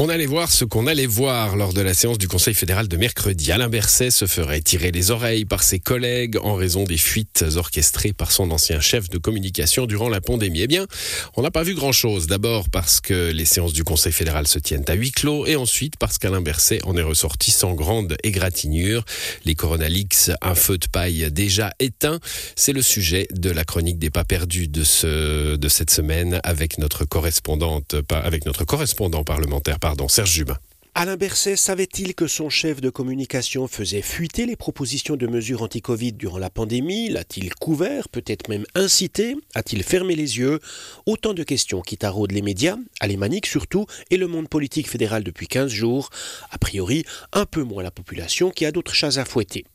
On allait voir ce qu'on allait voir lors de la séance du Conseil fédéral de mercredi. Alain Berset se ferait tirer les oreilles par ses collègues en raison des fuites orchestrées par son ancien chef de communication durant la pandémie. Eh bien, on n'a pas vu grand-chose. D'abord parce que les séances du Conseil fédéral se tiennent à huis clos et ensuite parce qu'Alain Berset en est ressorti sans grande égratignure. Les Coronalix, un feu de paille déjà éteint. C'est le sujet de la chronique des pas perdus de, ce, de cette semaine avec notre correspondante, avec notre correspondant parlementaire pardon, Serge Jubin. Alain Berset savait-il que son chef de communication faisait fuiter les propositions de mesures anti-Covid durant la pandémie? L'a-t-il couvert, peut-être même incité? A-t-il fermé les yeux? Autant de questions qui taraudent les médias, alémaniques surtout, et le monde politique fédéral depuis 15 jours. A priori, un peu moins la population qui a d'autres chats à fouetter.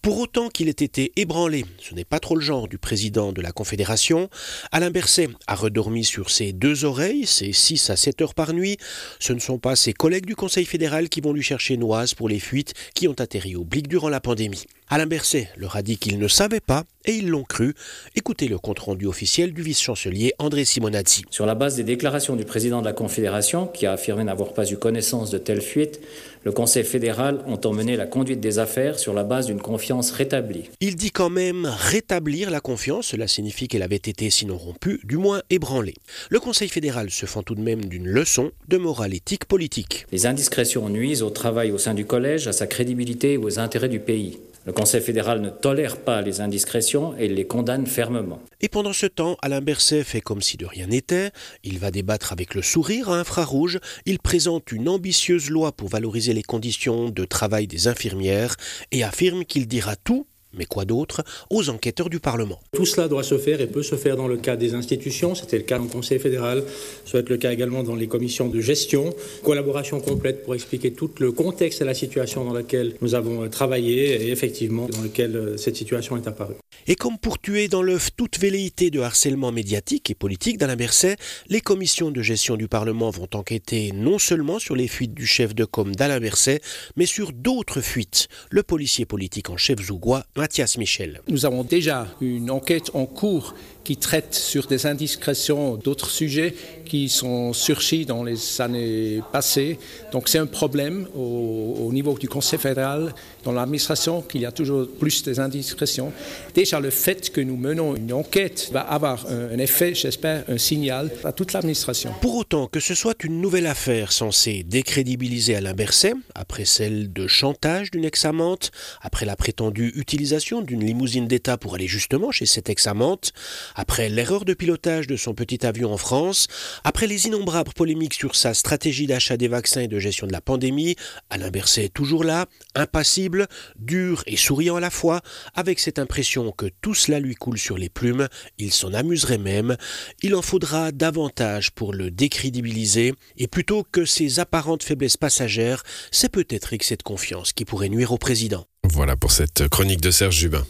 Pour autant qu'il ait été ébranlé, ce n'est pas trop le genre du président de la Confédération, Alain Berset a redormi sur ses deux oreilles, ses 6 à 7 heures par nuit. Ce ne sont pas ses collègues du Conseil fédéral qui vont lui chercher Noise pour les fuites qui ont atterri au Blic durant la pandémie. Alain Berset leur a dit qu'il ne savait pas et ils l'ont cru. Écoutez le compte-rendu officiel du vice-chancelier André Simonazzi. Sur la base des déclarations du président de la Confédération, qui a affirmé n'avoir pas eu connaissance de telles fuites, le Conseil fédéral ont emmené la conduite des affaires sur la base d'une confiance rétablie. Il dit quand même rétablir la confiance, cela signifie qu'elle avait été sinon rompue, du moins ébranlée. Le Conseil fédéral se fend tout de même d'une leçon de morale éthique politique. Les indiscrétions nuisent au travail au sein du collège, à sa crédibilité et aux intérêts du pays. Le Conseil fédéral ne tolère pas les indiscrétions et les condamne fermement. Et pendant ce temps, Alain Berset fait comme si de rien n'était. Il va débattre avec le sourire à infrarouge. Il présente une ambitieuse loi pour valoriser les conditions de travail des infirmières et affirme qu'il dira tout mais quoi d'autre, aux enquêteurs du Parlement? Tout cela doit se faire et peut se faire dans le cadre des institutions, c'était le cas dans le Conseil fédéral, ça va être le cas également dans les commissions de gestion, collaboration complète pour expliquer tout le contexte et la situation dans laquelle nous avons travaillé et effectivement dans lequel euh, cette situation est apparue. Et comme pour tuer dans l'œuf toute velléité de harcèlement médiatique et politique d'Alain Berset, les commissions de gestion du Parlement vont enquêter non seulement sur les fuites du chef de com d'Alain Berset, mais sur d'autres fuites. Le policier politique en chef zougois, Mathias Michel. Nous avons déjà une enquête en cours qui traite sur des indiscrétions d'autres sujets qui sont surchis dans les années passées. Donc c'est un problème au, au, niveau du Conseil fédéral, dans l'administration, qu'il y a toujours plus des indiscrétions. Déjà le fait que nous menons une enquête va avoir un, un effet, j'espère, un signal à toute l'administration. Pour autant que ce soit une nouvelle affaire censée décrédibiliser Alain Berset, après celle de chantage d'une ex-amante, après la prétendue utilisation d'une limousine d'État pour aller justement chez cette ex-amante, après l'erreur de pilotage de son petit avion en France, après les innombrables polémiques sur sa stratégie d'achat des vaccins et de gestion de la pandémie, Alain Berset est toujours là, impassible, dur et souriant à la fois, avec cette impression que tout cela lui coule sur les plumes, il s'en amuserait même, il en faudra davantage pour le décrédibiliser, et plutôt que ses apparentes faiblesses passagères, c'est peut-être excès de confiance qui pourrait nuire au président. Voilà pour cette chronique de Serge Jubin.